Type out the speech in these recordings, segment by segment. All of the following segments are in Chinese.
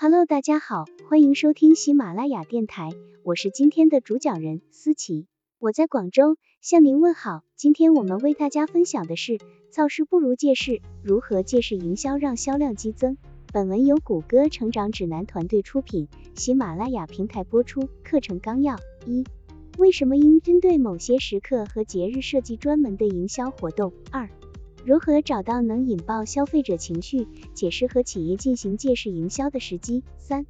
Hello，大家好，欢迎收听喜马拉雅电台，我是今天的主讲人思琪，我在广州向您问好。今天我们为大家分享的是造势不如借势，如何借势营销让销量激增。本文由谷歌成长指南团队出品，喜马拉雅平台播出。课程纲要：一、为什么应针对某些时刻和节日设计专门的营销活动？二、如何找到能引爆消费者情绪且适合企业进行借势营销的时机？三、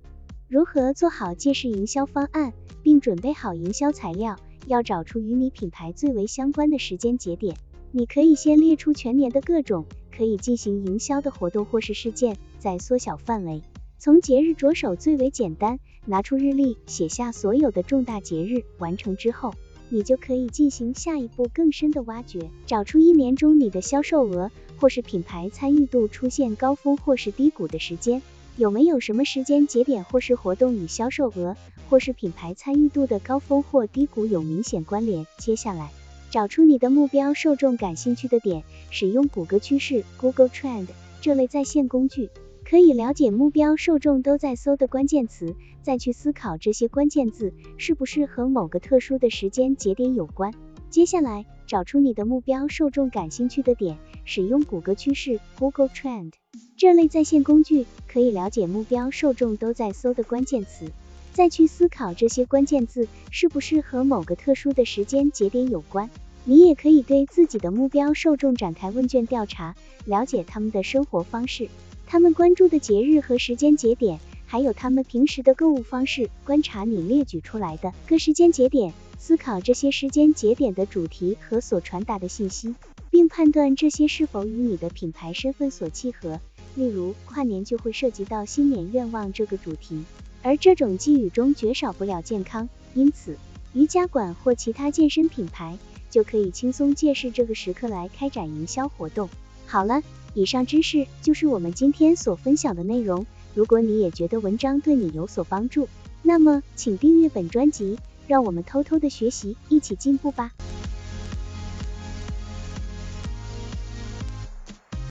如何做好借势营销方案，并准备好营销材料？要找出与你品牌最为相关的时间节点，你可以先列出全年的各种可以进行营销的活动或是事件，再缩小范围，从节日着手最为简单。拿出日历，写下所有的重大节日，完成之后，你就可以进行下一步更深的挖掘，找出一年中你的销售额或是品牌参与度出现高峰或是低谷的时间，有没有什么时间节点或是活动与销售额或是品牌参与度的高峰或低谷有明显关联？接下来，找出你的目标受众感兴趣的点，使用谷歌趋势 （Google Trend） 这类在线工具。可以了解目标受众都在搜的关键词，再去思考这些关键字是不是和某个特殊的时间节点有关。接下来，找出你的目标受众感兴趣的点，使用谷歌趋势 （Google Trend） 这类在线工具，可以了解目标受众都在搜的关键词，再去思考这些关键字是不是和某个特殊的时间节点有关。你也可以对自己的目标受众展开问卷调查，了解他们的生活方式。他们关注的节日和时间节点，还有他们平时的购物方式，观察你列举出来的各时间节点，思考这些时间节点的主题和所传达的信息，并判断这些是否与你的品牌身份所契合。例如，跨年就会涉及到新年愿望这个主题，而这种寄语中绝少不了健康，因此瑜伽馆或其他健身品牌就可以轻松借势这个时刻来开展营销活动。好了。以上知识就是我们今天所分享的内容。如果你也觉得文章对你有所帮助，那么请订阅本专辑，让我们偷偷的学习，一起进步吧。